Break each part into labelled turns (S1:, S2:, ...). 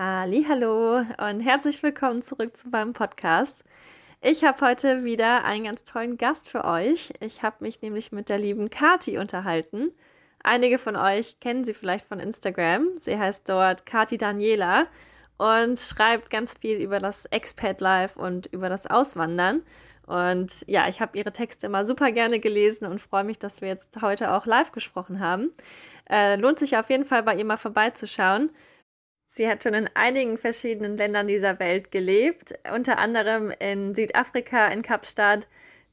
S1: Hallo und herzlich willkommen zurück zu meinem Podcast. Ich habe heute wieder einen ganz tollen Gast für euch. Ich habe mich nämlich mit der lieben Kati unterhalten. Einige von euch kennen sie vielleicht von Instagram. Sie heißt dort Kati Daniela und schreibt ganz viel über das Expat Life und über das Auswandern. Und ja, ich habe ihre Texte immer super gerne gelesen und freue mich, dass wir jetzt heute auch live gesprochen haben. Äh, lohnt sich auf jeden Fall bei ihr mal vorbeizuschauen. Sie hat schon in einigen verschiedenen Ländern dieser Welt gelebt, unter anderem in Südafrika, in Kapstadt,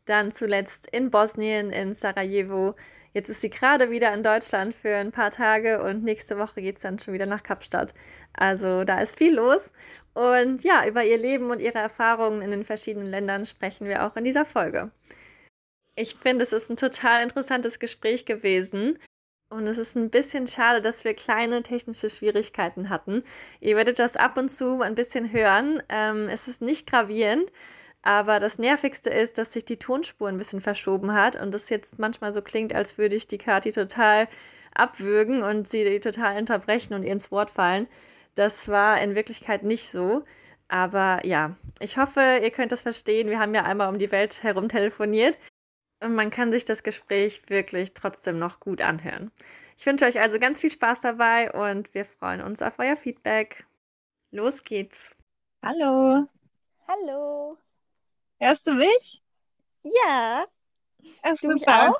S1: dann zuletzt in Bosnien, in Sarajevo. Jetzt ist sie gerade wieder in Deutschland für ein paar Tage und nächste Woche geht es dann schon wieder nach Kapstadt. Also da ist viel los. Und ja, über ihr Leben und ihre Erfahrungen in den verschiedenen Ländern sprechen wir auch in dieser Folge. Ich finde, es ist ein total interessantes Gespräch gewesen. Und es ist ein bisschen schade, dass wir kleine technische Schwierigkeiten hatten. Ihr werdet das ab und zu ein bisschen hören. Ähm, es ist nicht gravierend, aber das Nervigste ist, dass sich die Tonspur ein bisschen verschoben hat und es jetzt manchmal so klingt, als würde ich die Kati total abwürgen und sie total unterbrechen und ihr ins Wort fallen. Das war in Wirklichkeit nicht so. Aber ja, ich hoffe, ihr könnt das verstehen. Wir haben ja einmal um die Welt herum telefoniert. Und man kann sich das Gespräch wirklich trotzdem noch gut anhören. Ich wünsche euch also ganz viel Spaß dabei und wir freuen uns auf euer Feedback. Los geht's.
S2: Hallo.
S3: Hallo.
S2: Hörst du mich?
S3: Ja.
S2: Hast du mich auch?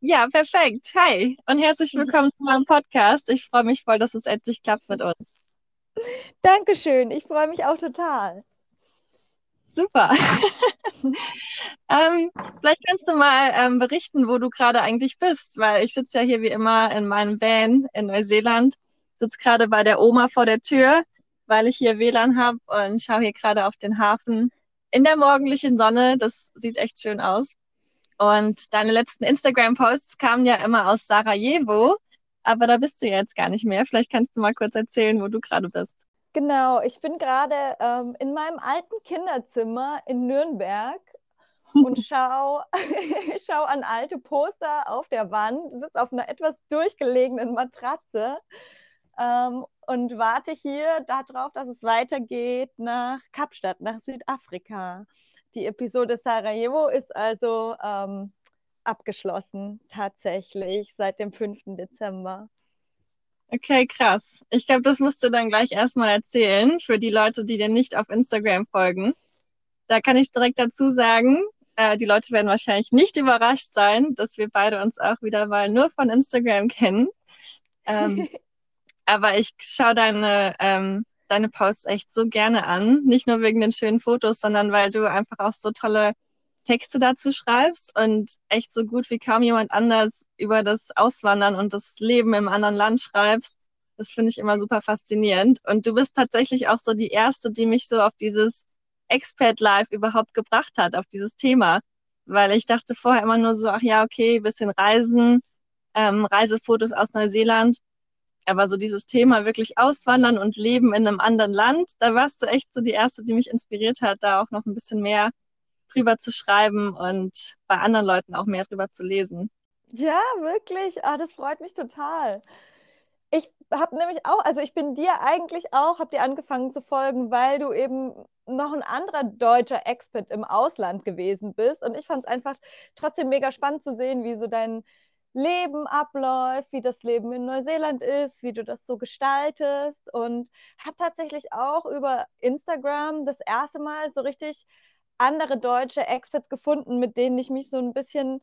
S2: Ja, perfekt. Hi und herzlich willkommen zu meinem Podcast. Ich freue mich voll, dass es endlich klappt mit uns.
S3: Dankeschön. Ich freue mich auch total.
S2: Super. ähm, vielleicht kannst du mal ähm, berichten, wo du gerade eigentlich bist, weil ich sitze ja hier wie immer in meinem Van in Neuseeland, sitze gerade bei der Oma vor der Tür, weil ich hier WLAN habe und schaue hier gerade auf den Hafen in der morgendlichen Sonne. Das sieht echt schön aus. Und deine letzten Instagram-Posts kamen ja immer aus Sarajevo, aber da bist du jetzt gar nicht mehr. Vielleicht kannst du mal kurz erzählen, wo du gerade bist.
S3: Genau, ich bin gerade ähm, in meinem alten Kinderzimmer in Nürnberg und schaue schau an alte Poster auf der Wand, sitze auf einer etwas durchgelegenen Matratze ähm, und warte hier darauf, dass es weitergeht nach Kapstadt, nach Südafrika. Die Episode Sarajevo ist also ähm, abgeschlossen, tatsächlich, seit dem 5. Dezember.
S2: Okay, krass. Ich glaube, das musst du dann gleich erstmal erzählen für die Leute, die dir nicht auf Instagram folgen. Da kann ich direkt dazu sagen, äh, die Leute werden wahrscheinlich nicht überrascht sein, dass wir beide uns auch wieder mal nur von Instagram kennen. Ähm, aber ich schaue deine, ähm, deine Posts echt so gerne an. Nicht nur wegen den schönen Fotos, sondern weil du einfach auch so tolle Texte dazu schreibst und echt so gut wie kaum jemand anders über das Auswandern und das Leben im anderen Land schreibst. Das finde ich immer super faszinierend. Und du bist tatsächlich auch so die erste, die mich so auf dieses Expat Life überhaupt gebracht hat, auf dieses Thema. Weil ich dachte vorher immer nur so, ach ja, okay, bisschen Reisen, ähm, Reisefotos aus Neuseeland. Aber so dieses Thema wirklich auswandern und leben in einem anderen Land, da warst du echt so die erste, die mich inspiriert hat, da auch noch ein bisschen mehr drüber zu schreiben und bei anderen Leuten auch mehr drüber zu lesen.
S3: Ja, wirklich. Ah, das freut mich total. Ich habe nämlich auch, also ich bin dir eigentlich auch, habe dir angefangen zu folgen, weil du eben noch ein anderer deutscher Expert im Ausland gewesen bist. Und ich fand es einfach trotzdem mega spannend zu sehen, wie so dein Leben abläuft, wie das Leben in Neuseeland ist, wie du das so gestaltest. Und habe tatsächlich auch über Instagram das erste Mal so richtig andere deutsche Experts gefunden, mit denen ich mich so ein bisschen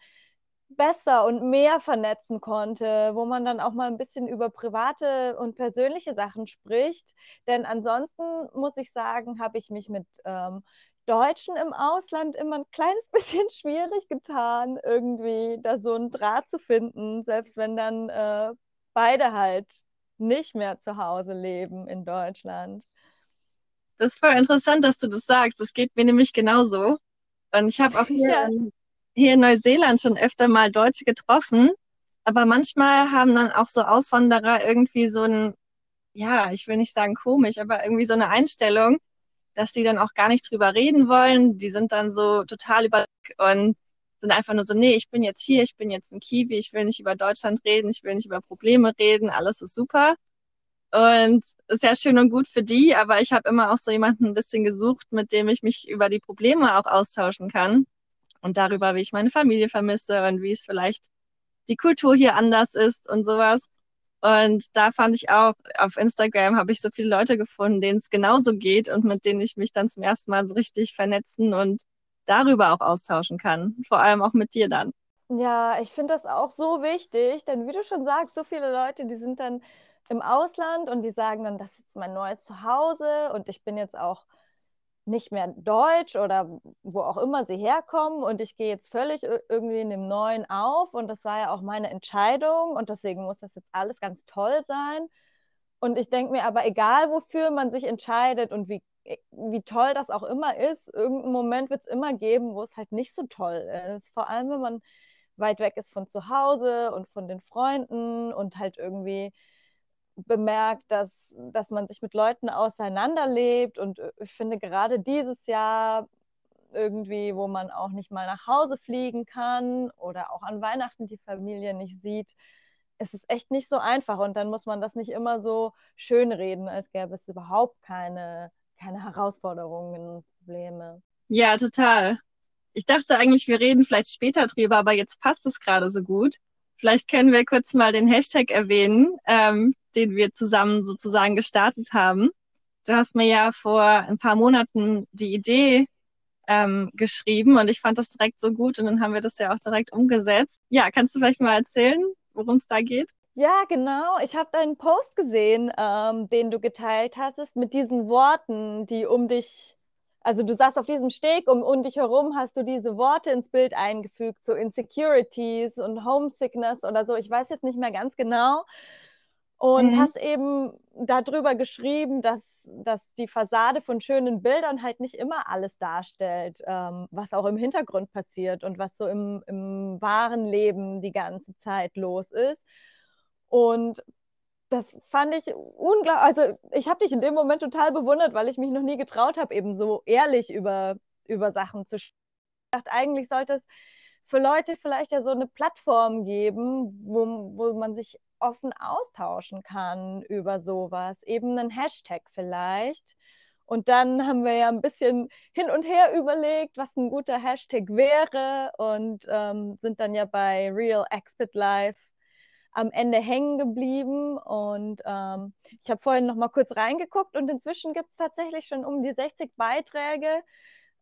S3: besser und mehr vernetzen konnte, wo man dann auch mal ein bisschen über private und persönliche Sachen spricht. Denn ansonsten muss ich sagen, habe ich mich mit ähm, Deutschen im Ausland immer ein kleines bisschen schwierig getan, irgendwie da so einen Draht zu finden, selbst wenn dann äh, beide halt nicht mehr zu Hause leben in Deutschland.
S2: Das ist voll interessant, dass du das sagst. Das geht mir nämlich genauso. Und ich habe auch hier, ja. in, hier in Neuseeland schon öfter mal Deutsche getroffen. Aber manchmal haben dann auch so Auswanderer irgendwie so ein, ja, ich will nicht sagen komisch, aber irgendwie so eine Einstellung, dass sie dann auch gar nicht drüber reden wollen. Die sind dann so total über und sind einfach nur so, nee, ich bin jetzt hier, ich bin jetzt ein Kiwi, ich will nicht über Deutschland reden, ich will nicht über Probleme reden, alles ist super. Und ist ja schön und gut für die, aber ich habe immer auch so jemanden ein bisschen gesucht, mit dem ich mich über die Probleme auch austauschen kann. Und darüber, wie ich meine Familie vermisse und wie es vielleicht die Kultur hier anders ist und sowas. Und da fand ich auch, auf Instagram habe ich so viele Leute gefunden, denen es genauso geht und mit denen ich mich dann zum ersten Mal so richtig vernetzen und darüber auch austauschen kann. Vor allem auch mit dir dann.
S3: Ja, ich finde das auch so wichtig, denn wie du schon sagst, so viele Leute, die sind dann im Ausland und die sagen dann, das ist mein neues Zuhause und ich bin jetzt auch nicht mehr deutsch oder wo auch immer sie herkommen und ich gehe jetzt völlig irgendwie in dem Neuen auf und das war ja auch meine Entscheidung und deswegen muss das jetzt alles ganz toll sein. Und ich denke mir aber, egal wofür man sich entscheidet und wie, wie toll das auch immer ist, irgendeinen Moment wird es immer geben, wo es halt nicht so toll ist. Vor allem, wenn man weit weg ist von zu Hause und von den Freunden und halt irgendwie bemerkt, dass, dass man sich mit Leuten auseinanderlebt. Und äh, ich finde gerade dieses Jahr irgendwie, wo man auch nicht mal nach Hause fliegen kann oder auch an Weihnachten die Familie nicht sieht, es ist echt nicht so einfach. Und dann muss man das nicht immer so schönreden, als gäbe es überhaupt keine, keine Herausforderungen, Probleme.
S2: Ja, total. Ich dachte eigentlich, wir reden vielleicht später drüber, aber jetzt passt es gerade so gut. Vielleicht können wir kurz mal den Hashtag erwähnen, ähm, den wir zusammen sozusagen gestartet haben. Du hast mir ja vor ein paar Monaten die Idee ähm, geschrieben und ich fand das direkt so gut und dann haben wir das ja auch direkt umgesetzt. Ja, kannst du vielleicht mal erzählen, worum es da geht?
S3: Ja, genau. Ich habe deinen Post gesehen, ähm, den du geteilt hattest, mit diesen Worten, die um dich, also du saßt auf diesem Steg, um, um dich herum hast du diese Worte ins Bild eingefügt, so Insecurities und Homesickness oder so. Ich weiß jetzt nicht mehr ganz genau und mhm. hast eben darüber geschrieben, dass, dass die Fassade von schönen Bildern halt nicht immer alles darstellt, ähm, was auch im Hintergrund passiert und was so im, im wahren Leben die ganze Zeit los ist. Und das fand ich unglaublich, also ich habe dich in dem Moment total bewundert, weil ich mich noch nie getraut habe, eben so ehrlich über, über Sachen zu sprechen. Ich dachte, eigentlich sollte es für Leute vielleicht ja so eine Plattform geben, wo, wo man sich offen austauschen kann über sowas. Eben einen Hashtag vielleicht. Und dann haben wir ja ein bisschen hin und her überlegt, was ein guter Hashtag wäre und ähm, sind dann ja bei Real Expert Life am Ende hängen geblieben. Und ähm, ich habe vorhin noch mal kurz reingeguckt und inzwischen gibt es tatsächlich schon um die 60 Beiträge,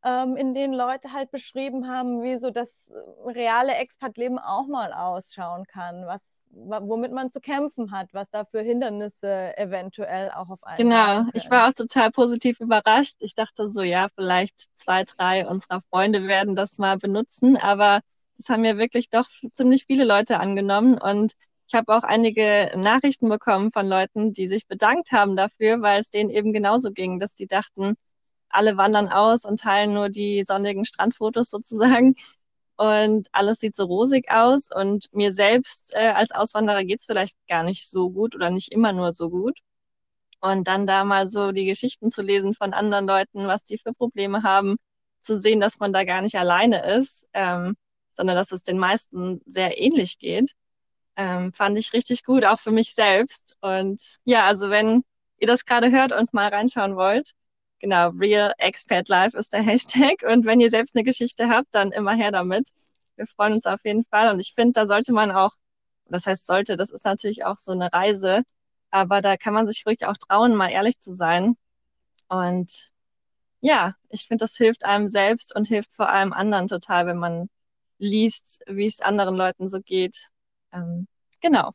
S3: ähm, in denen Leute halt beschrieben haben, wie so das reale Expat-Leben auch mal ausschauen kann, was womit man zu kämpfen hat, was da für Hindernisse eventuell auch auf einen.
S2: Genau, ich war auch total positiv überrascht. Ich dachte so, ja, vielleicht zwei, drei unserer Freunde werden das mal benutzen, aber das haben ja wirklich doch ziemlich viele Leute angenommen und ich habe auch einige Nachrichten bekommen von Leuten, die sich bedankt haben dafür, weil es denen eben genauso ging, dass die dachten, alle wandern aus und teilen nur die sonnigen Strandfotos sozusagen und alles sieht so rosig aus und mir selbst äh, als Auswanderer geht's vielleicht gar nicht so gut oder nicht immer nur so gut. Und dann da mal so die Geschichten zu lesen von anderen Leuten, was die für Probleme haben, zu sehen, dass man da gar nicht alleine ist, ähm, sondern dass es den meisten sehr ähnlich geht, ähm, fand ich richtig gut, auch für mich selbst. Und ja, also wenn ihr das gerade hört und mal reinschauen wollt, Genau, Real Expat Life ist der Hashtag. Und wenn ihr selbst eine Geschichte habt, dann immer her damit. Wir freuen uns auf jeden Fall. Und ich finde, da sollte man auch, das heißt sollte, das ist natürlich auch so eine Reise, aber da kann man sich ruhig auch trauen, mal ehrlich zu sein. Und ja, ich finde, das hilft einem selbst und hilft vor allem anderen total, wenn man liest, wie es anderen Leuten so geht. Ähm, genau.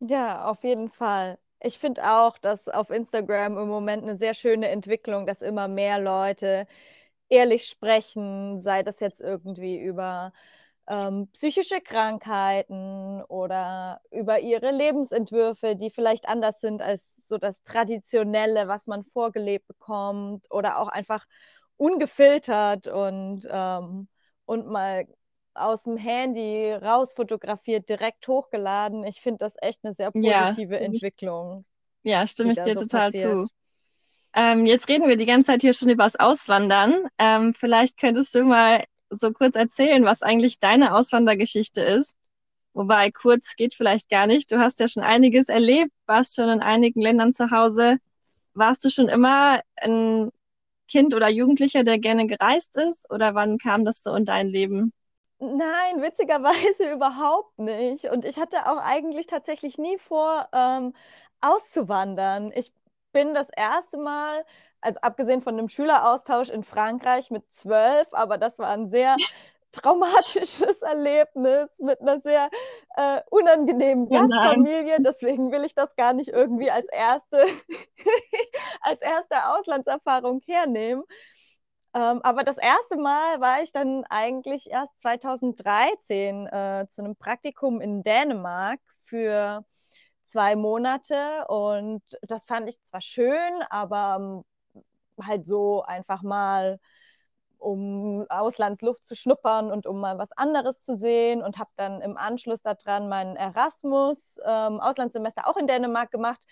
S3: Ja, auf jeden Fall. Ich finde auch, dass auf Instagram im Moment eine sehr schöne Entwicklung, dass immer mehr Leute ehrlich sprechen, sei das jetzt irgendwie über ähm, psychische Krankheiten oder über ihre Lebensentwürfe, die vielleicht anders sind als so das Traditionelle, was man vorgelebt bekommt oder auch einfach ungefiltert und, ähm, und mal aus dem Handy raus fotografiert, direkt hochgeladen. Ich finde das echt eine sehr positive ja. Entwicklung.
S2: Ja, stimme ich dir so total passiert. zu. Ähm, jetzt reden wir die ganze Zeit hier schon über das Auswandern. Ähm, vielleicht könntest du mal so kurz erzählen, was eigentlich deine Auswandergeschichte ist, Wobei kurz geht vielleicht gar nicht. Du hast ja schon einiges erlebt, warst schon in einigen Ländern zu Hause. Warst du schon immer ein Kind oder Jugendlicher, der gerne gereist ist? Oder wann kam das so in dein Leben?
S3: Nein, witzigerweise überhaupt nicht. Und ich hatte auch eigentlich tatsächlich nie vor, ähm, auszuwandern. Ich bin das erste Mal, also abgesehen von einem Schüleraustausch in Frankreich mit zwölf, aber das war ein sehr traumatisches Erlebnis mit einer sehr äh, unangenehmen Gastfamilie. Deswegen will ich das gar nicht irgendwie als erste, als erste Auslandserfahrung hernehmen. Ähm, aber das erste Mal war ich dann eigentlich erst 2013 äh, zu einem Praktikum in Dänemark für zwei Monate. Und das fand ich zwar schön, aber ähm, halt so einfach mal um Auslandsluft zu schnuppern und um mal was anderes zu sehen. Und habe dann im Anschluss daran meinen Erasmus ähm, Auslandssemester auch in Dänemark gemacht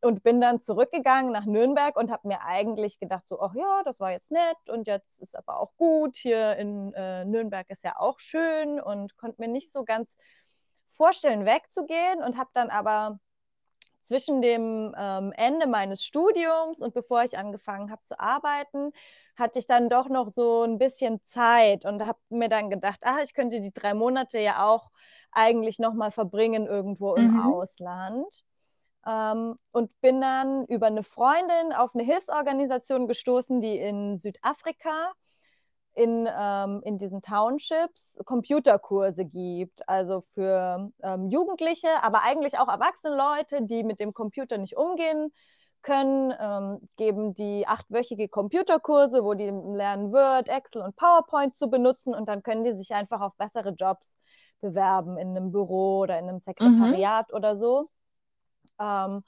S3: und bin dann zurückgegangen nach Nürnberg und habe mir eigentlich gedacht, so, ach ja, das war jetzt nett und jetzt ist aber auch gut. Hier in äh, Nürnberg ist ja auch schön und konnte mir nicht so ganz vorstellen, wegzugehen und habe dann aber zwischen dem ähm, Ende meines Studiums und bevor ich angefangen habe zu arbeiten, hatte ich dann doch noch so ein bisschen Zeit und habe mir dann gedacht, ach, ich könnte die drei Monate ja auch eigentlich noch mal verbringen irgendwo im mhm. Ausland. Ähm, und bin dann über eine Freundin auf eine Hilfsorganisation gestoßen, die in Südafrika in, ähm, in diesen Townships Computerkurse gibt, also für ähm, Jugendliche, aber eigentlich auch erwachsene Leute, die mit dem Computer nicht umgehen können, ähm, geben die achtwöchige Computerkurse, wo die lernen Word, Excel und PowerPoint zu benutzen und dann können die sich einfach auf bessere Jobs bewerben in einem Büro oder in einem Sekretariat mhm. oder so. Ähm,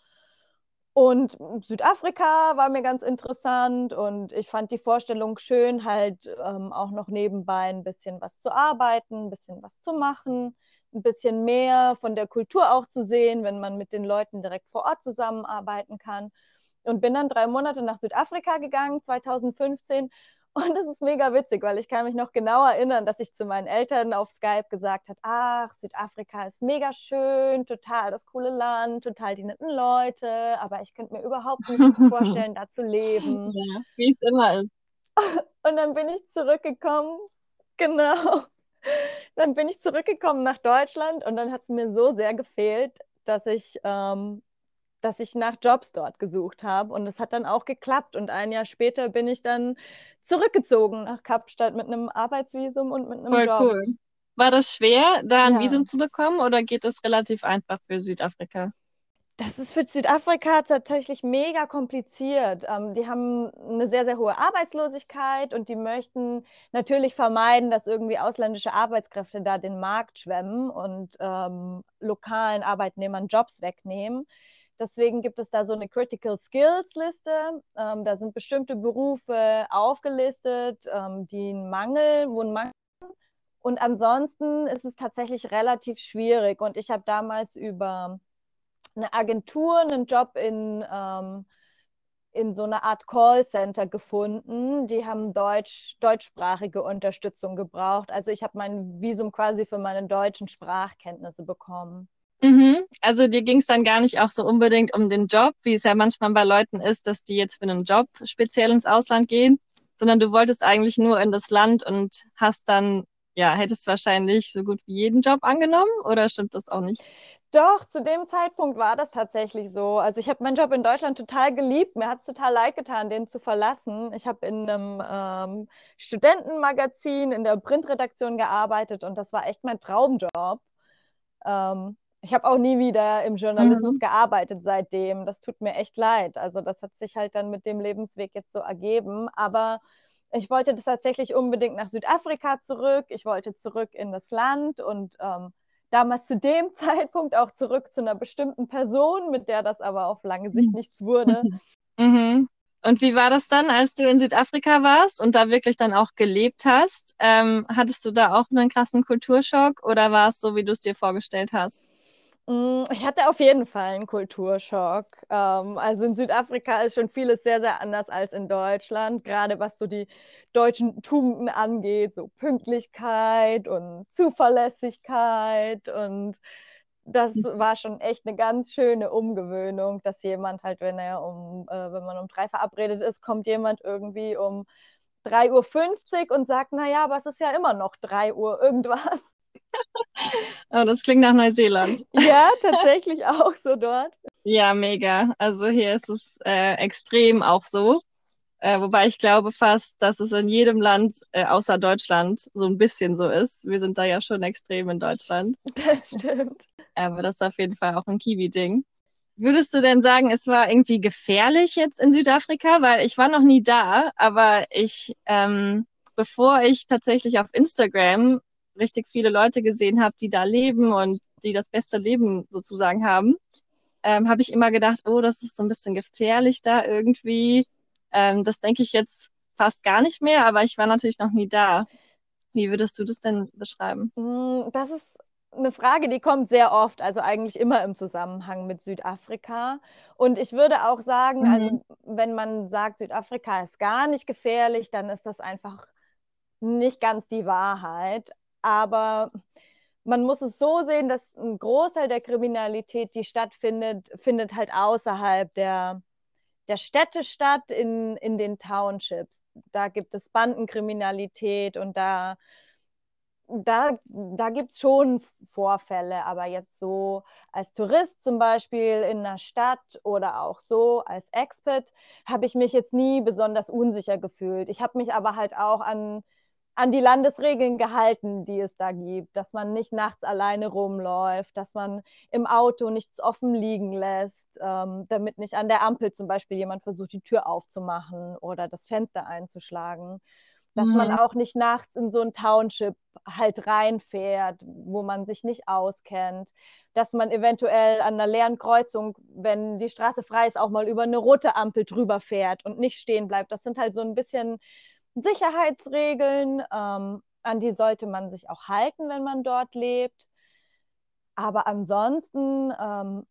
S3: und Südafrika war mir ganz interessant und ich fand die Vorstellung schön, halt ähm, auch noch nebenbei ein bisschen was zu arbeiten, ein bisschen was zu machen, ein bisschen mehr von der Kultur auch zu sehen, wenn man mit den Leuten direkt vor Ort zusammenarbeiten kann. Und bin dann drei Monate nach Südafrika gegangen, 2015, und das ist mega witzig, weil ich kann mich noch genau erinnern, dass ich zu meinen Eltern auf Skype gesagt habe, ach, Südafrika ist mega schön, total das coole Land, total die netten Leute, aber ich könnte mir überhaupt nicht vorstellen, da zu leben.
S2: Ja, wie es immer ist.
S3: Und dann bin ich zurückgekommen, genau. Dann bin ich zurückgekommen nach Deutschland und dann hat es mir so sehr gefehlt, dass ich ähm, dass ich nach Jobs dort gesucht habe. Und es hat dann auch geklappt. Und ein Jahr später bin ich dann zurückgezogen nach Kapstadt mit einem Arbeitsvisum und mit einem
S2: Voll
S3: Job.
S2: cool. War das schwer, da ein ja. Visum zu bekommen oder geht das relativ einfach für Südafrika?
S3: Das ist für Südafrika tatsächlich mega kompliziert. Ähm, die haben eine sehr, sehr hohe Arbeitslosigkeit und die möchten natürlich vermeiden, dass irgendwie ausländische Arbeitskräfte da den Markt schwemmen und ähm, lokalen Arbeitnehmern Jobs wegnehmen. Deswegen gibt es da so eine Critical Skills Liste. Ähm, da sind bestimmte Berufe aufgelistet, ähm, die einen Mangel, wo ein Mangel. Und ansonsten ist es tatsächlich relativ schwierig. Und ich habe damals über eine Agentur einen Job in, ähm, in so einer Art Callcenter gefunden. Die haben Deutsch, deutschsprachige Unterstützung gebraucht. Also ich habe mein Visum quasi für meine deutschen Sprachkenntnisse bekommen.
S2: Mhm. Also dir ging es dann gar nicht auch so unbedingt um den Job, wie es ja manchmal bei Leuten ist, dass die jetzt für einen Job speziell ins Ausland gehen, sondern du wolltest eigentlich nur in das Land und hast dann, ja, hättest wahrscheinlich so gut wie jeden Job angenommen oder stimmt das auch nicht?
S3: Doch, zu dem Zeitpunkt war das tatsächlich so. Also ich habe meinen Job in Deutschland total geliebt. Mir hat es total leid getan, den zu verlassen. Ich habe in einem ähm, Studentenmagazin in der Printredaktion gearbeitet und das war echt mein Traumjob. Ähm, ich habe auch nie wieder im Journalismus mhm. gearbeitet seitdem. Das tut mir echt leid. Also das hat sich halt dann mit dem Lebensweg jetzt so ergeben. Aber ich wollte tatsächlich unbedingt nach Südafrika zurück. Ich wollte zurück in das Land und ähm, damals zu dem Zeitpunkt auch zurück zu einer bestimmten Person, mit der das aber auf lange Sicht mhm. nichts wurde.
S2: Mhm. Und wie war das dann, als du in Südafrika warst und da wirklich dann auch gelebt hast? Ähm, hattest du da auch einen krassen Kulturschock oder war es so, wie du es dir vorgestellt hast?
S3: Mm, ich hatte auf jeden Fall einen Kulturschock. Ähm, also in Südafrika ist schon vieles sehr, sehr anders als in Deutschland, gerade was so die deutschen Tugenden angeht, so Pünktlichkeit und Zuverlässigkeit. Und das mhm. war schon echt eine ganz schöne Umgewöhnung, dass jemand halt, wenn er um, äh, wenn man um drei verabredet ist, kommt jemand irgendwie um 3.50 Uhr und sagt, naja, aber es ist ja immer noch 3 Uhr irgendwas.
S2: Oh, das klingt nach Neuseeland.
S3: Ja, tatsächlich auch so dort.
S2: Ja, mega. Also hier ist es äh, extrem auch so. Äh, wobei ich glaube fast, dass es in jedem Land äh, außer Deutschland so ein bisschen so ist. Wir sind da ja schon extrem in Deutschland.
S3: Das stimmt.
S2: Aber das ist auf jeden Fall auch ein Kiwi-Ding. Würdest du denn sagen, es war irgendwie gefährlich jetzt in Südafrika? Weil ich war noch nie da, aber ich, ähm, bevor ich tatsächlich auf Instagram richtig viele Leute gesehen habe, die da leben und die das beste Leben sozusagen haben, ähm, habe ich immer gedacht, oh, das ist so ein bisschen gefährlich da irgendwie. Ähm, das denke ich jetzt fast gar nicht mehr, aber ich war natürlich noch nie da. Wie würdest du das denn beschreiben?
S3: Mm, das ist eine Frage, die kommt sehr oft, also eigentlich immer im Zusammenhang mit Südafrika. Und ich würde auch sagen, mhm. also wenn man sagt, Südafrika ist gar nicht gefährlich, dann ist das einfach nicht ganz die Wahrheit aber man muss es so sehen, dass ein Großteil der Kriminalität, die stattfindet, findet halt außerhalb der, der Städte statt, in, in den Townships. Da gibt es Bandenkriminalität und da, da, da gibt es schon Vorfälle, aber jetzt so als Tourist zum Beispiel in einer Stadt oder auch so als Expert habe ich mich jetzt nie besonders unsicher gefühlt. Ich habe mich aber halt auch an an die Landesregeln gehalten, die es da gibt, dass man nicht nachts alleine rumläuft, dass man im Auto nichts offen liegen lässt, ähm, damit nicht an der Ampel zum Beispiel jemand versucht, die Tür aufzumachen oder das Fenster einzuschlagen. Dass mhm. man auch nicht nachts in so ein Township halt reinfährt, wo man sich nicht auskennt. Dass man eventuell an einer leeren Kreuzung, wenn die Straße frei ist, auch mal über eine rote Ampel drüber fährt und nicht stehen bleibt. Das sind halt so ein bisschen Sicherheitsregeln, ähm, an die sollte man sich auch halten, wenn man dort lebt. Aber ansonsten ähm,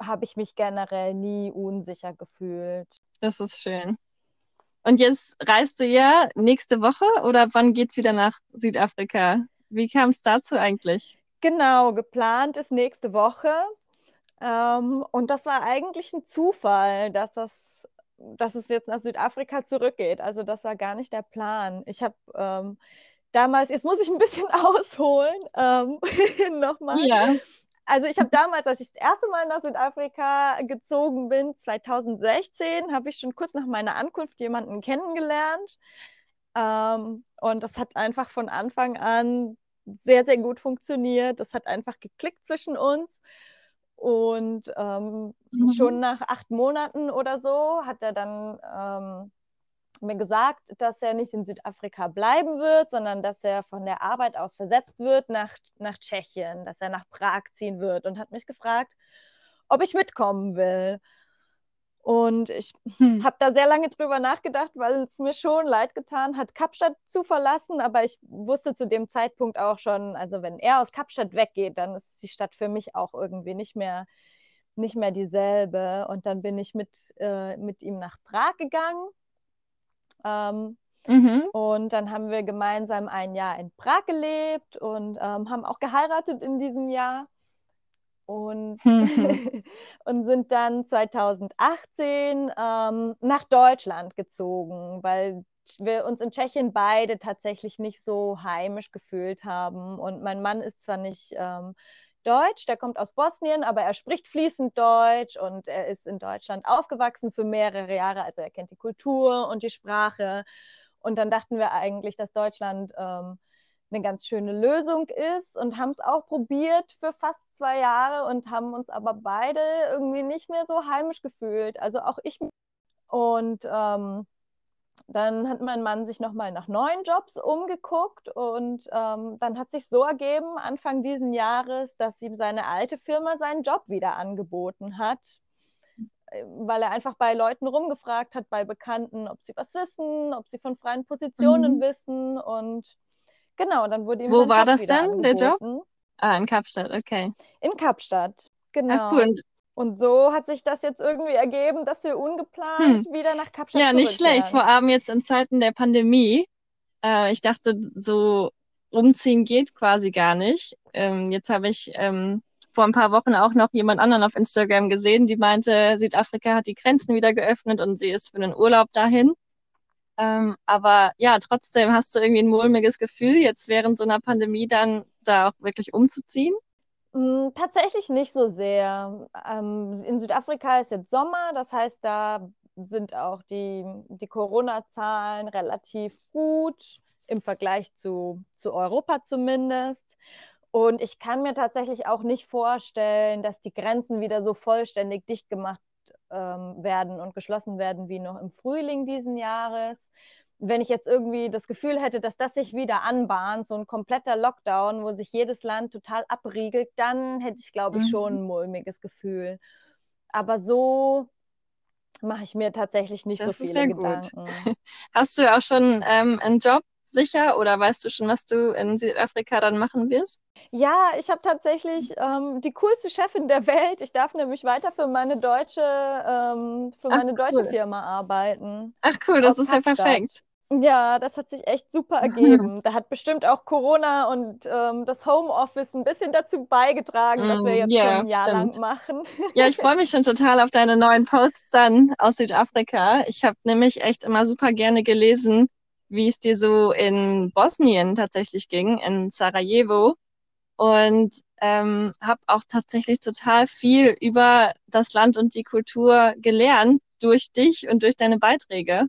S3: habe ich mich generell nie unsicher gefühlt.
S2: Das ist schön. Und jetzt reist du ja nächste Woche oder wann geht es wieder nach Südafrika? Wie kam es dazu eigentlich?
S3: Genau, geplant ist nächste Woche. Ähm, und das war eigentlich ein Zufall, dass das dass es jetzt nach Südafrika zurückgeht. Also das war gar nicht der Plan. Ich habe ähm, damals, jetzt muss ich ein bisschen ausholen, ähm, nochmal. Ja. Also ich habe damals, als ich das erste Mal nach Südafrika gezogen bin, 2016, habe ich schon kurz nach meiner Ankunft jemanden kennengelernt. Ähm, und das hat einfach von Anfang an sehr, sehr gut funktioniert. Das hat einfach geklickt zwischen uns. Und ähm, mhm. schon nach acht Monaten oder so hat er dann ähm, mir gesagt, dass er nicht in Südafrika bleiben wird, sondern dass er von der Arbeit aus versetzt wird nach, nach Tschechien, dass er nach Prag ziehen wird und hat mich gefragt, ob ich mitkommen will. Und ich hm. habe da sehr lange drüber nachgedacht, weil es mir schon leid getan hat, Kapstadt zu verlassen. Aber ich wusste zu dem Zeitpunkt auch schon, also wenn er aus Kapstadt weggeht, dann ist die Stadt für mich auch irgendwie nicht mehr, nicht mehr dieselbe. Und dann bin ich mit, äh, mit ihm nach Prag gegangen. Ähm, mhm. Und dann haben wir gemeinsam ein Jahr in Prag gelebt und ähm, haben auch geheiratet in diesem Jahr und, mhm. und sind dann 2018 ähm, nach Deutschland gezogen, weil wir uns in Tschechien beide tatsächlich nicht so heimisch gefühlt haben. Und mein Mann ist zwar nicht ähm, Deutsch, der kommt aus Bosnien, aber er spricht fließend Deutsch und er ist in Deutschland aufgewachsen für mehrere Jahre. Also er kennt die Kultur und die Sprache. Und dann dachten wir eigentlich, dass Deutschland ähm, eine ganz schöne Lösung ist und haben es auch probiert für fast zwei Jahre und haben uns aber beide irgendwie nicht mehr so heimisch gefühlt. Also auch ich. Und ähm, dann hat mein Mann sich nochmal nach neuen Jobs umgeguckt und ähm, dann hat sich so ergeben, Anfang diesen Jahres, dass ihm seine alte Firma seinen Job wieder angeboten hat, äh, weil er einfach bei Leuten rumgefragt hat, bei Bekannten, ob sie was wissen, ob sie von freien Positionen mhm. wissen und genau, dann wurde ihm
S2: Wo war das denn, der Job? Ah, in Kapstadt, okay.
S3: In Kapstadt, genau.
S2: Ach, cool.
S3: Und so hat sich das jetzt irgendwie ergeben, dass wir ungeplant wieder nach Kapstadt
S2: Ja, nicht schlecht, vor allem jetzt in Zeiten der Pandemie. Äh, ich dachte, so umziehen geht quasi gar nicht. Ähm, jetzt habe ich ähm, vor ein paar Wochen auch noch jemand anderen auf Instagram gesehen, die meinte, Südafrika hat die Grenzen wieder geöffnet und sie ist für einen Urlaub dahin. Ähm, aber ja, trotzdem hast du irgendwie ein mulmiges Gefühl, jetzt während so einer Pandemie dann da auch wirklich umzuziehen.
S3: Mm, Tatsächlich nicht so sehr. Ähm, in Südafrika ist jetzt Sommer, das heißt, da sind auch die, die Corona-Zahlen relativ gut im Vergleich zu, zu Europa zumindest. Und ich kann mir tatsächlich auch nicht vorstellen, dass die Grenzen wieder so vollständig dicht gemacht ähm, werden und geschlossen werden wie noch im Frühling diesen Jahres. Wenn ich jetzt irgendwie das Gefühl hätte, dass das sich wieder anbahnt, so ein kompletter Lockdown, wo sich jedes Land total abriegelt, dann hätte ich, glaube ich,
S2: Mhm.
S3: schon ein mulmiges Gefühl. Aber so mache ich mir tatsächlich nicht
S2: Das
S3: so
S2: ist
S3: viele
S2: sehr gut.
S3: Gedanken.
S2: Hast du auch schon ähm, einen Job sicher oder weißt du schon, was du in Südafrika dann machen wirst?
S3: Ja, ich habe tatsächlich ähm, die coolste Chefin der Welt. Ich darf nämlich weiter für meine deutsche, ähm, für
S2: Ach,
S3: meine deutsche
S2: cool.
S3: Firma arbeiten.
S2: Ach cool, das ist ja perfekt.
S3: Ja, das hat sich echt super ergeben. Da hat bestimmt auch Corona und ähm, das Homeoffice ein bisschen dazu beigetragen, dass wir
S2: Mm,
S3: jetzt
S2: ja,
S3: schon ein Jahr lang
S2: stimmt.
S3: machen.
S2: Ja, ich freue mich schon total auf deine neuen Posts dann aus Südafrika. Ich habe nämlich echt immer super gerne gelesen, wie es dir so in Bosnien tatsächlich ging, in Sarajevo. Und ähm, habe auch tatsächlich total viel über das Land und die Kultur gelernt durch dich und durch deine Beiträge,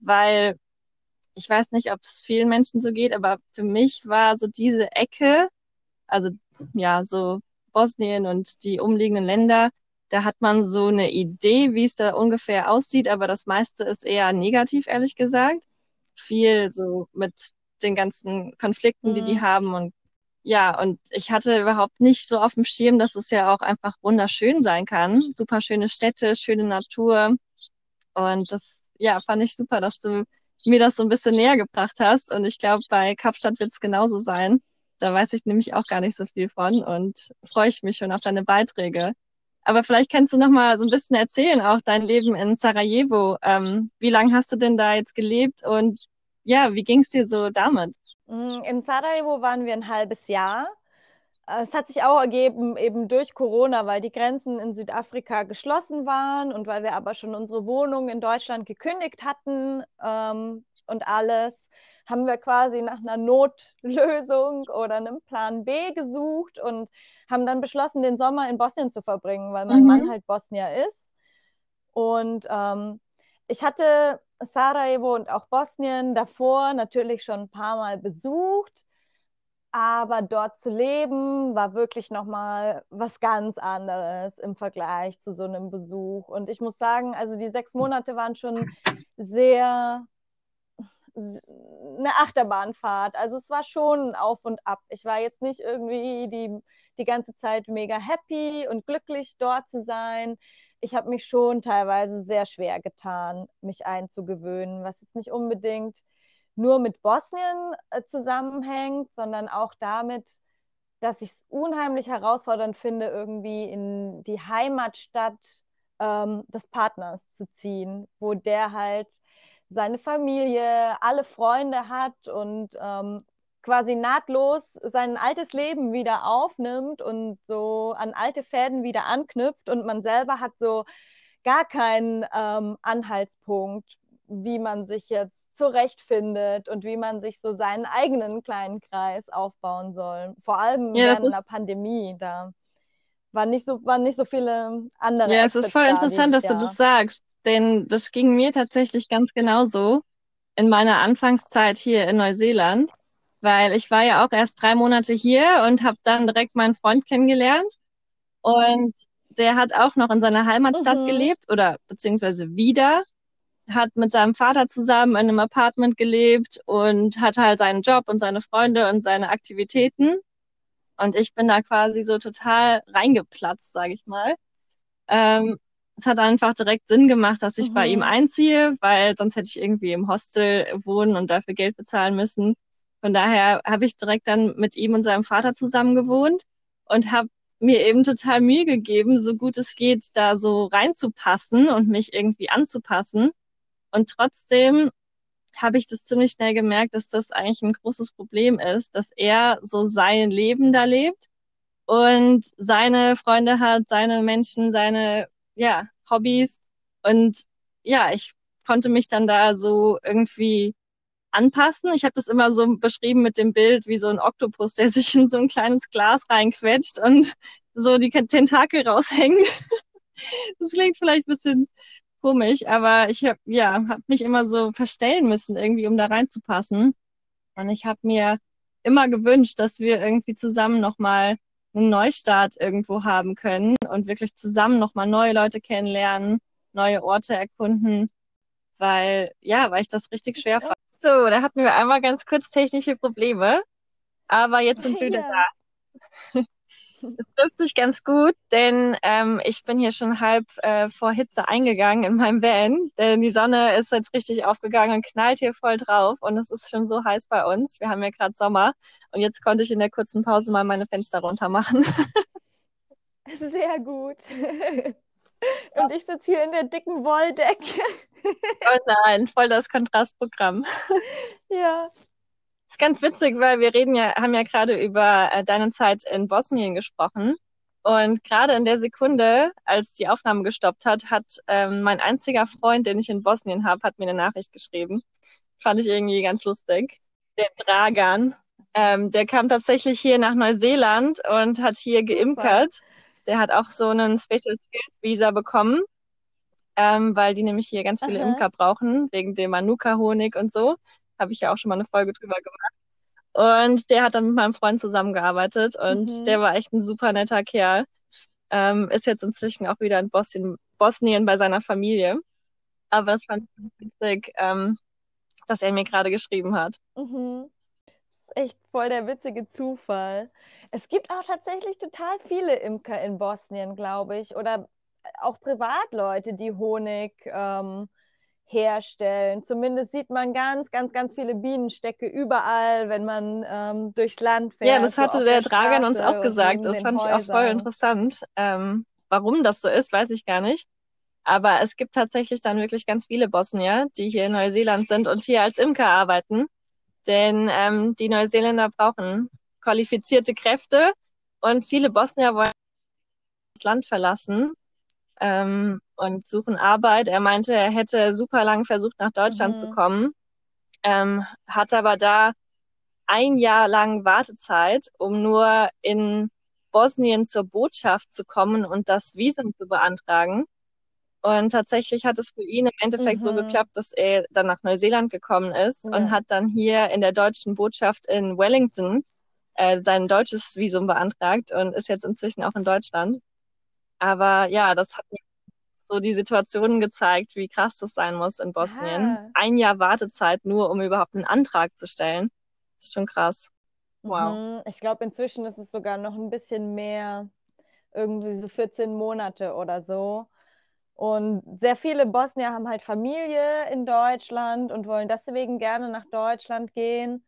S2: weil ich weiß nicht, ob es vielen Menschen so geht, aber für mich war so diese Ecke, also ja, so Bosnien und die umliegenden Länder, da hat man so eine Idee, wie es da ungefähr aussieht, aber das meiste ist eher negativ, ehrlich gesagt. Viel so mit den ganzen Konflikten, die die
S3: Mhm.
S2: haben und ja, und ich hatte überhaupt nicht so auf dem Schirm, dass es ja auch einfach wunderschön sein kann. Super schöne Städte, schöne Natur. Und das, ja, fand ich super, dass du mir das so ein bisschen näher gebracht hast. Und ich glaube, bei Kapstadt wird es genauso sein. Da weiß ich nämlich auch gar nicht so viel von und freue ich mich schon auf deine Beiträge. Aber vielleicht kannst du noch mal so ein bisschen erzählen, auch dein Leben in Sarajevo. Ähm, wie lange hast du denn da jetzt gelebt und ja, wie ging es dir so damit?
S3: Mm, In Sarajevo waren wir ein halbes Jahr. Äh, Es hat sich auch ergeben, eben durch Corona, weil die Grenzen in Südafrika geschlossen waren und weil wir aber schon unsere Wohnung in Deutschland gekündigt hatten ähm, und alles, haben wir quasi nach einer Notlösung oder einem Plan B gesucht und haben dann beschlossen, den Sommer in Bosnien zu verbringen, weil mein
S2: Mhm.
S3: Mann halt Bosnier ist. Und ähm, ich hatte Sarajevo und auch Bosnien davor natürlich schon ein paar Mal besucht, aber dort zu leben war wirklich nochmal was ganz anderes im Vergleich zu so einem Besuch. Und ich muss sagen, also die sechs Monate waren schon sehr eine Achterbahnfahrt. Also es war schon Auf und Ab. Ich war jetzt nicht irgendwie die, die ganze Zeit mega happy und glücklich dort zu sein. Ich habe mich schon teilweise sehr schwer getan, mich einzugewöhnen, was jetzt nicht unbedingt nur mit Bosnien äh, zusammenhängt, sondern auch damit, dass ich es unheimlich herausfordernd finde, irgendwie in die Heimatstadt ähm, des Partners zu ziehen, wo der halt seine Familie, alle Freunde hat und ähm, quasi nahtlos sein altes Leben wieder aufnimmt und so an alte Fäden wieder anknüpft und man selber hat so gar keinen ähm, Anhaltspunkt, wie man sich jetzt zurechtfindet und wie man sich so seinen eigenen kleinen Kreis aufbauen soll. Vor allem
S2: Ja,
S3: während einer
S2: ist,
S3: Pandemie, da waren nicht so, waren nicht so viele andere
S2: ja, es ist voll
S3: da
S2: interessant, dass du
S3: Jahr.
S2: das sagst, denn das ging mir tatsächlich ganz genauso in meiner Anfangszeit hier in Neuseeland, weil ich war ja auch erst drei Monate hier und habe dann direkt meinen Freund kennengelernt und der hat auch noch in seiner Heimatstadt
S3: Mhm.
S2: gelebt oder beziehungsweise wieder, hat mit seinem Vater zusammen in einem Apartment gelebt und hat halt seinen Job und seine Freunde und seine Aktivitäten. Und ich bin da quasi so total reingeplatzt, sage ich mal. Ähm, es hat einfach direkt Sinn gemacht, dass ich bei ihm
S3: Mhm.
S2: einziehe, weil sonst hätte ich irgendwie im Hostel wohnen und dafür Geld bezahlen müssen. Von daher habe ich direkt dann mit ihm und seinem Vater zusammen gewohnt und habe mir eben total Mühe gegeben, so gut es geht, da so reinzupassen und mich irgendwie anzupassen. Und trotzdem habe ich das ziemlich schnell gemerkt, dass das eigentlich ein großes Problem ist, dass er so sein Leben da lebt und seine Freunde hat, seine Menschen, seine ja, Hobbys. Und ja, ich konnte mich dann da so irgendwie anpassen. Ich habe das immer so beschrieben mit dem Bild wie so ein Oktopus, der sich in so ein kleines Glas reinquetscht und so die Tentakel raushängen. das klingt vielleicht ein bisschen komisch, aber ich habe ja hab mich immer so verstellen müssen irgendwie, um da reinzupassen. Und ich habe mir immer gewünscht, dass wir irgendwie zusammen nochmal einen Neustart irgendwo haben können und wirklich zusammen nochmal neue Leute kennenlernen, neue Orte erkunden, weil ja, weil ich das richtig schwer fand. So, da hatten wir einmal ganz kurz technische Probleme, aber jetzt sind wir wieder da. Es trifft sich ganz gut, denn ähm, ich bin hier schon halb äh, vor Hitze eingegangen in meinem Van, denn die Sonne ist jetzt richtig aufgegangen und knallt hier voll drauf und es ist schon so heiß bei uns. Wir haben ja gerade Sommer und jetzt konnte ich in der kurzen Pause mal meine Fenster runter machen.
S3: Sehr gut. Und ich sitze hier in der dicken Wolldecke.
S2: Oh nein, voll das Kontrastprogramm.
S3: Ja.
S2: ist ganz witzig, weil wir reden ja, haben ja gerade über äh, deine Zeit in Bosnien gesprochen. Und gerade in der Sekunde, als die Aufnahme gestoppt hat, hat ähm, mein einziger Freund, den ich in Bosnien habe, hat mir eine Nachricht geschrieben. Fand ich irgendwie ganz lustig. Der Dragan. Ähm, der kam tatsächlich hier nach Neuseeland und hat hier geimpert. Der hat auch so einen Special Visa bekommen ähm, weil die nämlich hier ganz viele Aha. Imker brauchen, wegen dem Manuka-Honig und so. Habe ich ja auch schon mal eine Folge drüber gemacht. Und der hat dann mit meinem Freund zusammengearbeitet und mhm. der war echt ein super netter Kerl. Ähm, ist jetzt inzwischen auch wieder in Bosnien, Bosnien bei seiner Familie. Aber es fand ich witzig, ähm, dass er mir gerade geschrieben hat.
S3: Mhm. Ist echt voll der witzige Zufall. Es gibt auch tatsächlich total viele Imker in Bosnien, glaube ich. Oder auch Privatleute, die Honig ähm, herstellen. Zumindest sieht man ganz, ganz, ganz viele Bienenstecke überall, wenn man ähm, durchs Land fährt.
S2: Ja, das hatte so der, der Dragan uns auch gesagt. Das fand Häusern. ich auch voll interessant. Ähm, warum das so ist, weiß ich gar nicht. Aber es gibt tatsächlich dann wirklich ganz viele Bosnier, die hier in Neuseeland sind und hier als Imker arbeiten. Denn ähm, die Neuseeländer brauchen qualifizierte Kräfte und viele Bosnier wollen das Land verlassen ähm, und suchen Arbeit. Er meinte, er hätte super lang versucht, nach Deutschland mhm. zu kommen, ähm, hat aber da ein Jahr lang Wartezeit, um nur in Bosnien zur Botschaft zu kommen und das Visum zu beantragen. Und tatsächlich hat es für ihn im Endeffekt mhm. so geklappt, dass er dann nach Neuseeland gekommen ist ja. und hat dann hier in der deutschen Botschaft in Wellington äh, sein deutsches Visum beantragt und ist jetzt inzwischen auch in Deutschland. Aber ja, das hat mir so die Situationen gezeigt, wie krass das sein muss in Bosnien. Ah. Ein Jahr Wartezeit nur, um überhaupt einen Antrag zu stellen. Das ist schon krass. Wow.
S3: Mhm. Ich glaube, inzwischen ist es sogar noch ein bisschen mehr, irgendwie so 14 Monate oder so. Und sehr viele Bosnier haben halt Familie in Deutschland und wollen deswegen gerne nach Deutschland gehen.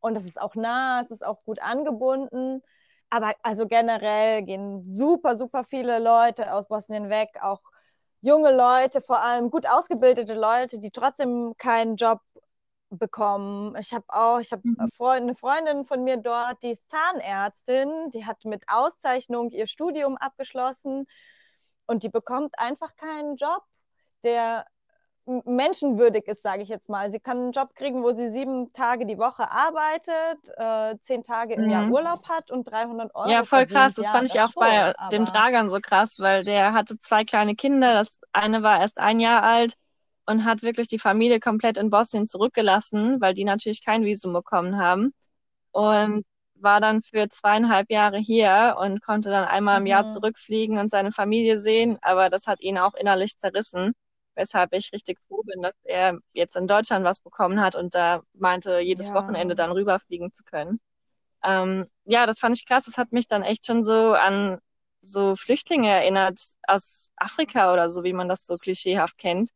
S3: Und es ist auch nah, es ist auch gut angebunden. Aber also generell gehen super, super viele Leute aus Bosnien weg, auch junge Leute, vor allem gut ausgebildete Leute, die trotzdem keinen Job bekommen. Ich habe auch, ich habe mhm. eine Freundin von mir dort, die ist Zahnärztin, die hat mit Auszeichnung ihr Studium abgeschlossen und die bekommt einfach keinen Job, der menschenwürdig ist, sage ich jetzt mal. Sie kann einen Job kriegen, wo sie sieben Tage die Woche arbeitet, äh, zehn Tage im mhm. Jahr Urlaub hat und 300 Euro.
S2: Ja, voll krass. Das ja, fand ich auch schon, bei dem Dragern so krass, weil der hatte zwei kleine Kinder. Das eine war erst ein Jahr alt und hat wirklich die Familie komplett in Bosnien zurückgelassen, weil die natürlich kein Visum bekommen haben. Und war dann für zweieinhalb Jahre hier und konnte dann einmal im mhm. Jahr zurückfliegen und seine Familie sehen, aber das hat ihn auch innerlich zerrissen weshalb ich richtig froh bin, dass er jetzt in Deutschland was bekommen hat und da meinte, jedes ja. Wochenende dann rüberfliegen zu können. Ähm, ja, das fand ich krass. Das hat mich dann echt schon so an so Flüchtlinge erinnert aus Afrika oder so, wie man das so klischeehaft kennt,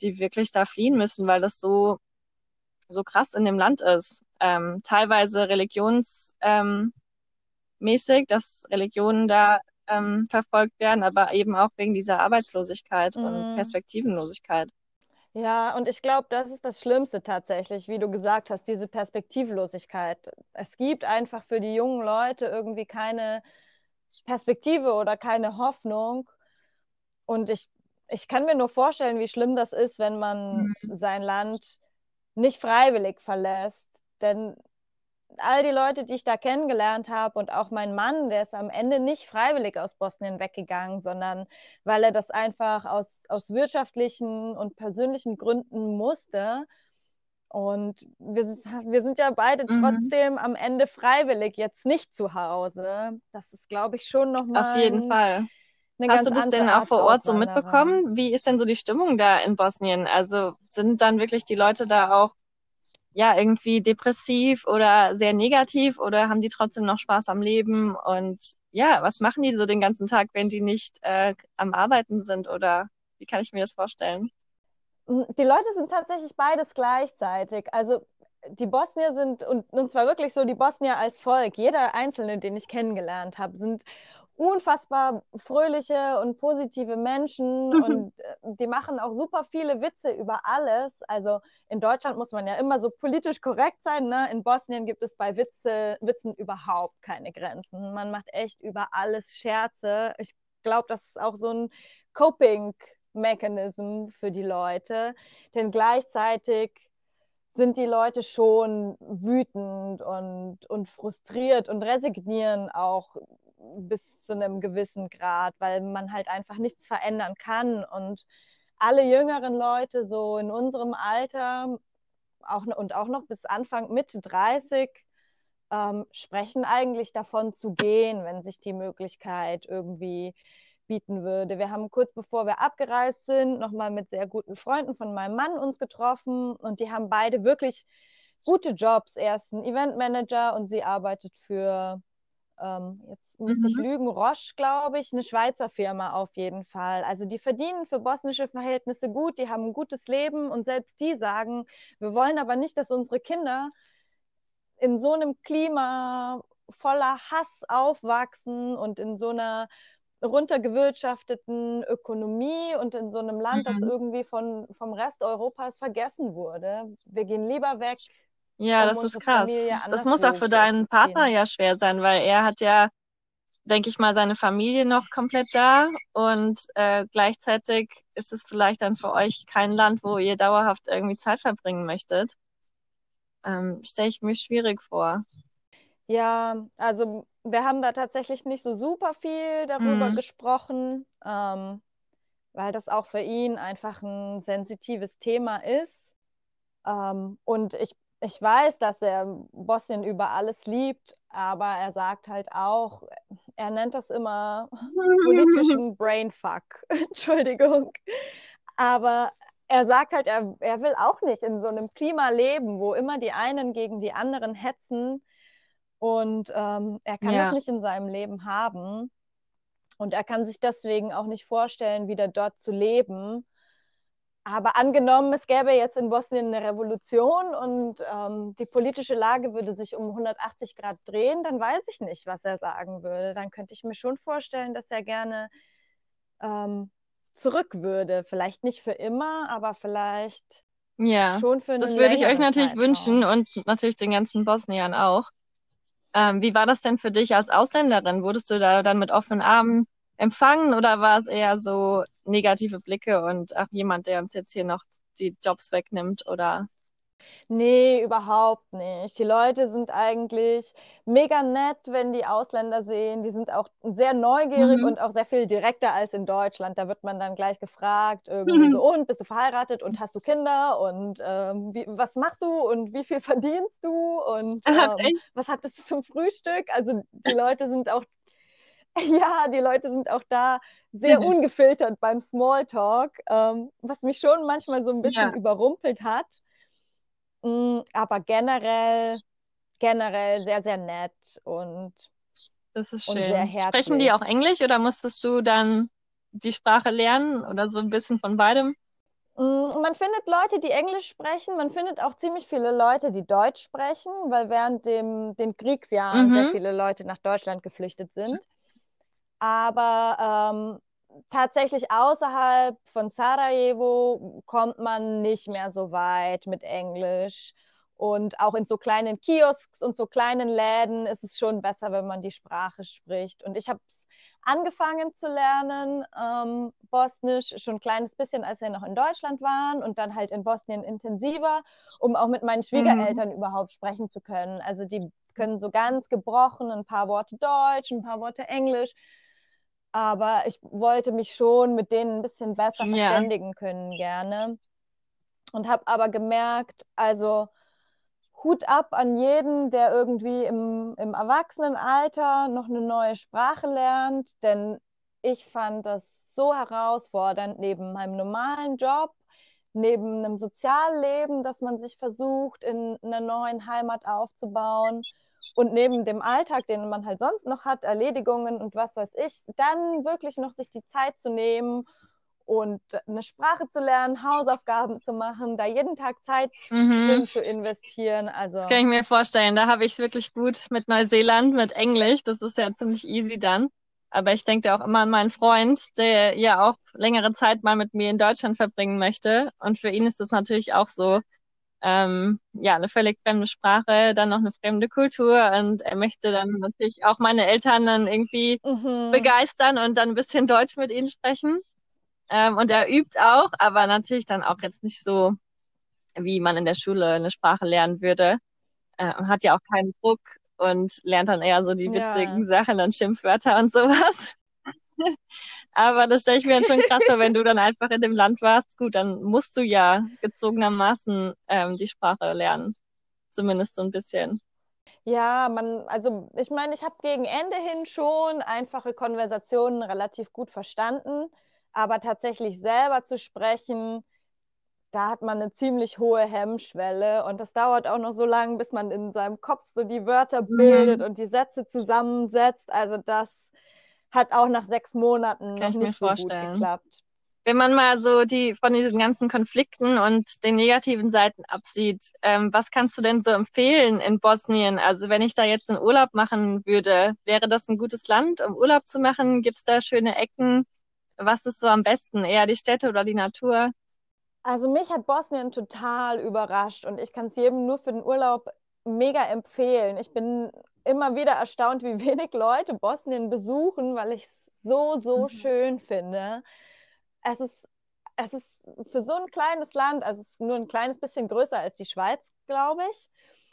S2: die wirklich da fliehen müssen, weil das so so krass in dem Land ist. Ähm, teilweise religionsmäßig, ähm, dass Religionen da ähm, verfolgt werden, aber eben auch wegen dieser Arbeitslosigkeit mhm. und Perspektivenlosigkeit.
S3: Ja, und ich glaube, das ist das Schlimmste tatsächlich, wie du gesagt hast, diese Perspektivlosigkeit. Es gibt einfach für die jungen Leute irgendwie keine Perspektive oder keine Hoffnung. Und ich, ich kann mir nur vorstellen, wie schlimm das ist, wenn man mhm. sein Land nicht freiwillig verlässt. Denn all die Leute, die ich da kennengelernt habe und auch mein Mann, der ist am Ende nicht freiwillig aus Bosnien weggegangen, sondern weil er das einfach aus, aus wirtschaftlichen und persönlichen Gründen musste. Und wir, wir sind ja beide mhm. trotzdem am Ende freiwillig jetzt nicht zu Hause. Das ist, glaube ich, schon nochmal.
S2: Auf jeden Fall. Hast du das denn auch vor Ort so mitbekommen? Wie ist denn so die Stimmung da in Bosnien? Also sind dann wirklich die Leute da auch ja irgendwie depressiv oder sehr negativ oder haben die trotzdem noch Spaß am Leben? Und ja, was machen die so den ganzen Tag, wenn die nicht äh, am Arbeiten sind oder wie kann ich mir das vorstellen?
S3: Die Leute sind tatsächlich beides gleichzeitig. Also die Bosnier sind, und, und zwar wirklich so die Bosnier als Volk, jeder Einzelne, den ich kennengelernt habe, sind unfassbar fröhliche und positive Menschen mhm. und äh, die machen auch super viele Witze über alles. Also in Deutschland muss man ja immer so politisch korrekt sein. Ne? In Bosnien gibt es bei Witze, Witzen überhaupt keine Grenzen. Man macht echt über alles Scherze. Ich glaube, das ist auch so ein Coping-Mechanism für die Leute, denn gleichzeitig sind die Leute schon wütend und, und frustriert und resignieren auch bis zu einem gewissen Grad, weil man halt einfach nichts verändern kann. Und alle jüngeren Leute so in unserem Alter auch, und auch noch bis Anfang Mitte 30 ähm, sprechen eigentlich davon zu gehen, wenn sich die Möglichkeit irgendwie bieten würde. Wir haben kurz bevor wir abgereist sind, nochmal mit sehr guten Freunden von meinem Mann uns getroffen und die haben beide wirklich gute Jobs. Er ist ein Eventmanager und sie arbeitet für ähm, jetzt müsste mhm. ich lügen, Roche, glaube ich, eine Schweizer Firma auf jeden Fall. Also die verdienen für bosnische Verhältnisse gut, die haben ein gutes Leben und selbst die sagen, wir wollen aber nicht, dass unsere Kinder in so einem Klima voller Hass aufwachsen und in so einer runtergewirtschafteten Ökonomie und in so einem Land, mhm. das irgendwie von, vom Rest Europas vergessen wurde. Wir gehen lieber weg,
S2: ja, das ist krass. Das muss auch für deinen Partner ja schwer sein, weil er hat ja, denke ich mal, seine Familie noch komplett da und äh, gleichzeitig ist es vielleicht dann für euch kein Land, wo ihr dauerhaft irgendwie Zeit verbringen möchtet. Ähm, Stelle ich mir schwierig vor.
S3: Ja, also wir haben da tatsächlich nicht so super viel darüber mhm. gesprochen, ähm, weil das auch für ihn einfach ein sensitives Thema ist. Ähm, und ich ich weiß, dass er Bosnien über alles liebt, aber er sagt halt auch, er nennt das immer politischen Brainfuck. Entschuldigung. Aber er sagt halt, er, er will auch nicht in so einem Klima leben, wo immer die einen gegen die anderen hetzen. Und ähm, er kann ja. das nicht in seinem Leben haben. Und er kann sich deswegen auch nicht vorstellen, wieder dort zu leben. Aber angenommen, es gäbe jetzt in Bosnien eine Revolution und ähm, die politische Lage würde sich um 180 Grad drehen, dann weiß ich nicht, was er sagen würde. Dann könnte ich mir schon vorstellen, dass er gerne ähm, zurück würde. Vielleicht nicht für immer, aber vielleicht
S2: ja, schon für eine Das würde ich euch natürlich Zeitraum. wünschen und natürlich den ganzen Bosniern auch. Ähm, wie war das denn für dich als Ausländerin? Wurdest du da dann mit offenen Armen empfangen oder war es eher so negative Blicke und auch jemand, der uns jetzt hier noch die Jobs wegnimmt oder?
S3: Nee, überhaupt nicht. Die Leute sind eigentlich mega nett, wenn die Ausländer sehen. Die sind auch sehr neugierig mhm. und auch sehr viel direkter als in Deutschland. Da wird man dann gleich gefragt, irgendwie mhm. so, und bist du verheiratet und hast du Kinder und ähm, wie, was machst du und wie viel verdienst du und ähm, was hattest du zum Frühstück? Also die Leute sind auch Ja, die Leute sind auch da sehr mhm. ungefiltert beim Smalltalk, ähm, was mich schon manchmal so ein bisschen ja. überrumpelt hat. Mm, aber generell, generell sehr, sehr nett und,
S2: das ist schön. sehr herzlich. Sprechen die auch Englisch oder musstest du dann die Sprache lernen oder so ein bisschen von beidem?
S3: Mm, man findet Leute, die Englisch sprechen. Man findet auch ziemlich viele Leute, die Deutsch sprechen, weil während dem, den Kriegsjahren mhm. sehr viele Leute nach Deutschland geflüchtet sind. Aber ähm, tatsächlich außerhalb von Sarajevo kommt man nicht mehr so weit mit Englisch. Und auch in so kleinen Kiosks und so kleinen Läden ist es schon besser, wenn man die Sprache spricht. Und ich habe angefangen zu lernen, ähm, Bosnisch, schon ein kleines bisschen, als wir noch in Deutschland waren und dann halt in Bosnien intensiver, um auch mit meinen Schwiegereltern mhm. überhaupt sprechen zu können. Also die können so ganz gebrochen ein paar Worte Deutsch, ein paar Worte Englisch. Aber ich wollte mich schon mit denen ein bisschen besser ja. verständigen können, gerne. Und habe aber gemerkt, also Hut ab an jeden, der irgendwie im, im Erwachsenenalter noch eine neue Sprache lernt, denn ich fand das so herausfordernd neben meinem normalen Job, neben einem Sozialleben, das man sich versucht, in einer neuen Heimat aufzubauen und neben dem Alltag, den man halt sonst noch hat, Erledigungen und was weiß ich, dann wirklich noch sich die Zeit zu nehmen und eine Sprache zu lernen, Hausaufgaben zu machen, da jeden Tag Zeit mhm. zu investieren. Also
S2: das kann ich mir vorstellen. Da habe ich es wirklich gut mit Neuseeland, mit Englisch. Das ist ja ziemlich easy dann. Aber ich denke auch immer an meinen Freund, der ja auch längere Zeit mal mit mir in Deutschland verbringen möchte. Und für ihn ist das natürlich auch so, ähm, ja, eine völlig fremde Sprache, dann noch eine fremde Kultur und er möchte dann natürlich auch meine Eltern dann irgendwie mhm. begeistern und dann ein bisschen Deutsch mit ihnen sprechen. Ähm, und er übt auch, aber natürlich dann auch jetzt nicht so, wie man in der Schule eine Sprache lernen würde. Äh, hat ja auch keinen Druck und lernt dann eher so die witzigen ja. Sachen und Schimpfwörter und sowas. Aber das stelle ich mir dann schon krass vor, wenn du dann einfach in dem Land warst. Gut, dann musst du ja gezogenermaßen ähm, die Sprache lernen. Zumindest so ein bisschen.
S3: Ja, man, also ich meine, ich habe gegen Ende hin schon einfache Konversationen relativ gut verstanden. Aber tatsächlich selber zu sprechen, da hat man eine ziemlich hohe Hemmschwelle und das dauert auch noch so lange, bis man in seinem Kopf so die Wörter mhm. bildet und die Sätze zusammensetzt. Also das hat auch nach sechs Monaten noch nicht so gut geklappt.
S2: Wenn man mal so die von diesen ganzen Konflikten und den negativen Seiten absieht, ähm, was kannst du denn so empfehlen in Bosnien? Also wenn ich da jetzt einen Urlaub machen würde, wäre das ein gutes Land, um Urlaub zu machen? Gibt es da schöne Ecken? Was ist so am besten? Eher die Städte oder die Natur?
S3: Also mich hat Bosnien total überrascht und ich kann es jedem nur für den Urlaub mega empfehlen. Ich bin immer wieder erstaunt, wie wenig Leute Bosnien besuchen, weil ich es so, so mhm. schön finde. Es ist, es ist für so ein kleines Land, also es ist nur ein kleines bisschen größer als die Schweiz, glaube ich.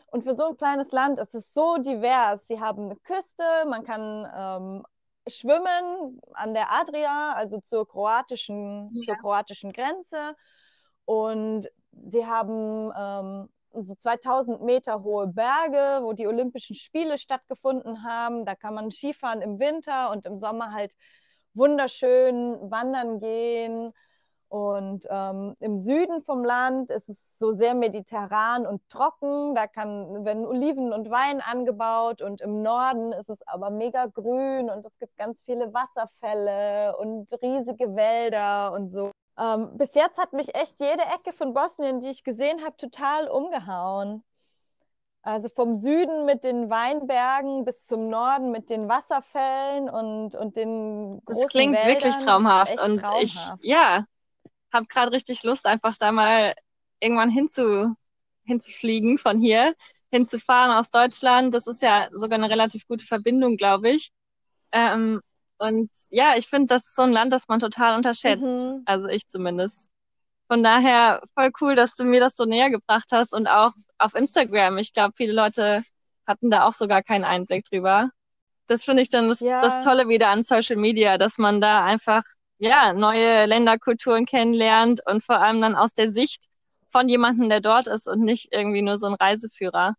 S3: Und für so ein kleines Land ist es so divers. Sie haben eine Küste, man kann ähm, schwimmen an der Adria, also zur kroatischen, ja. zur kroatischen Grenze. Und die haben ähm, so 2000 Meter hohe Berge, wo die Olympischen Spiele stattgefunden haben. Da kann man Skifahren im Winter und im Sommer halt wunderschön wandern gehen. Und ähm, im Süden vom Land ist es so sehr mediterran und trocken. Da kann, werden Oliven und Wein angebaut. Und im Norden ist es aber mega grün und es gibt ganz viele Wasserfälle und riesige Wälder und so. Ähm, bis jetzt hat mich echt jede Ecke von Bosnien, die ich gesehen habe, total umgehauen. Also vom Süden mit den Weinbergen bis zum Norden mit den Wasserfällen und, und den großen
S2: Das klingt
S3: Wäldern.
S2: wirklich traumhaft. Und traumhaft. ich, ja, habe gerade richtig Lust, einfach da mal irgendwann hinzu, hinzufliegen von hier, hinzufahren aus Deutschland. Das ist ja sogar eine relativ gute Verbindung, glaube ich. Ähm, und ja, ich finde, das ist so ein Land, das man total unterschätzt. Mhm. Also ich zumindest. Von daher voll cool, dass du mir das so näher gebracht hast und auch auf Instagram. Ich glaube, viele Leute hatten da auch sogar keinen Einblick drüber. Das finde ich dann das, ja. das Tolle wieder an Social Media, dass man da einfach ja, neue Länderkulturen kennenlernt und vor allem dann aus der Sicht von jemandem, der dort ist und nicht irgendwie nur so ein Reiseführer.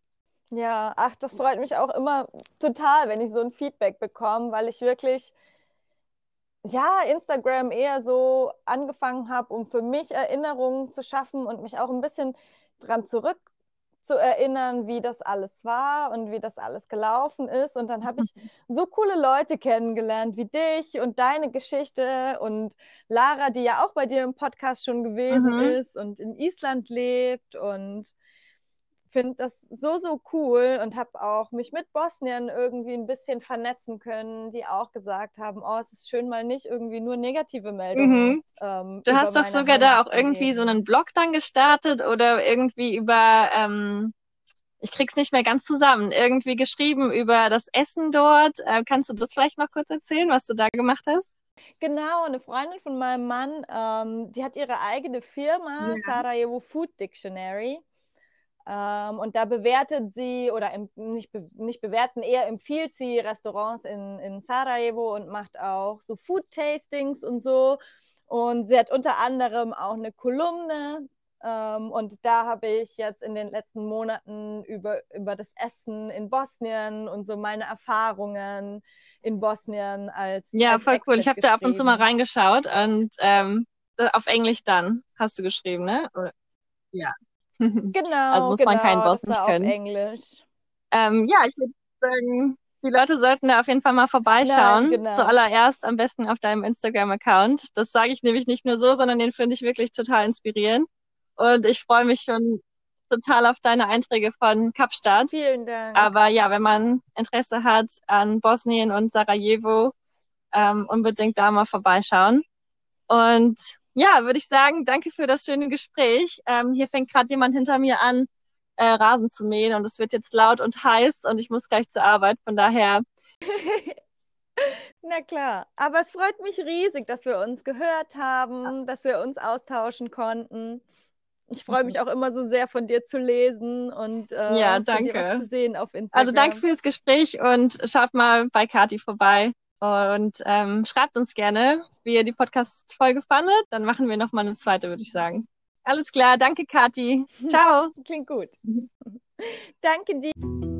S3: Ja, ach, das freut mich auch immer total, wenn ich so ein Feedback bekomme, weil ich wirklich, ja, Instagram eher so angefangen habe, um für mich Erinnerungen zu schaffen und mich auch ein bisschen dran zurück zu erinnern, wie das alles war und wie das alles gelaufen ist. Und dann habe ich so coole Leute kennengelernt wie dich und deine Geschichte und Lara, die ja auch bei dir im Podcast schon gewesen mhm. ist und in Island lebt und finde das so, so cool und habe auch mich mit Bosnien irgendwie ein bisschen vernetzen können, die auch gesagt haben, oh, es ist schön mal nicht irgendwie nur negative Meldungen. Mhm.
S2: Ähm, du hast doch sogar da auch irgendwie so einen Blog dann gestartet oder irgendwie über, ähm, ich krieg's nicht mehr ganz zusammen, irgendwie geschrieben über das Essen dort. Äh, kannst du das vielleicht noch kurz erzählen, was du da gemacht hast?
S3: Genau, eine Freundin von meinem Mann, ähm, die hat ihre eigene Firma, ja. Sarajevo Food Dictionary. Ähm, und da bewertet sie oder nicht, be, nicht bewerten, eher empfiehlt sie Restaurants in, in Sarajevo und macht auch so Food-Tastings und so. Und sie hat unter anderem auch eine Kolumne. Ähm, und da habe ich jetzt in den letzten Monaten über, über das Essen in Bosnien und so meine Erfahrungen in Bosnien als.
S2: Ja,
S3: als
S2: voll cool. Ich habe da ab und zu mal reingeschaut und ähm, auf Englisch dann hast du geschrieben, ne? Ja.
S3: Genau.
S2: also muss
S3: genau,
S2: man kein Bosnisch können.
S3: Englisch.
S2: Ähm, ja, ich würde sagen, die Leute sollten da auf jeden Fall mal vorbeischauen. Nein, genau. Zuallererst am besten auf deinem Instagram-Account. Das sage ich nämlich nicht nur so, sondern den finde ich wirklich total inspirierend. Und ich freue mich schon total auf deine Einträge von Kapstadt.
S3: Vielen Dank.
S2: Aber ja, wenn man Interesse hat an Bosnien und Sarajevo, ähm, unbedingt da mal vorbeischauen. Und ja, würde ich sagen, danke für das schöne Gespräch. Ähm, hier fängt gerade jemand hinter mir an, äh, Rasen zu mähen und es wird jetzt laut und heiß und ich muss gleich zur Arbeit. Von daher.
S3: Na klar, aber es freut mich riesig, dass wir uns gehört haben, dass wir uns austauschen konnten. Ich freue mich mhm. auch immer so sehr, von dir zu lesen und äh,
S2: ja, danke.
S3: zu sehen auf Instagram.
S2: Also danke fürs Gespräch und schaut mal bei Kati vorbei. Und ähm, schreibt uns gerne, wie ihr die Podcast-Folge fandet. Dann machen wir nochmal eine zweite, würde ich sagen. Alles klar, danke Kathi. Ciao.
S3: Klingt gut. danke dir.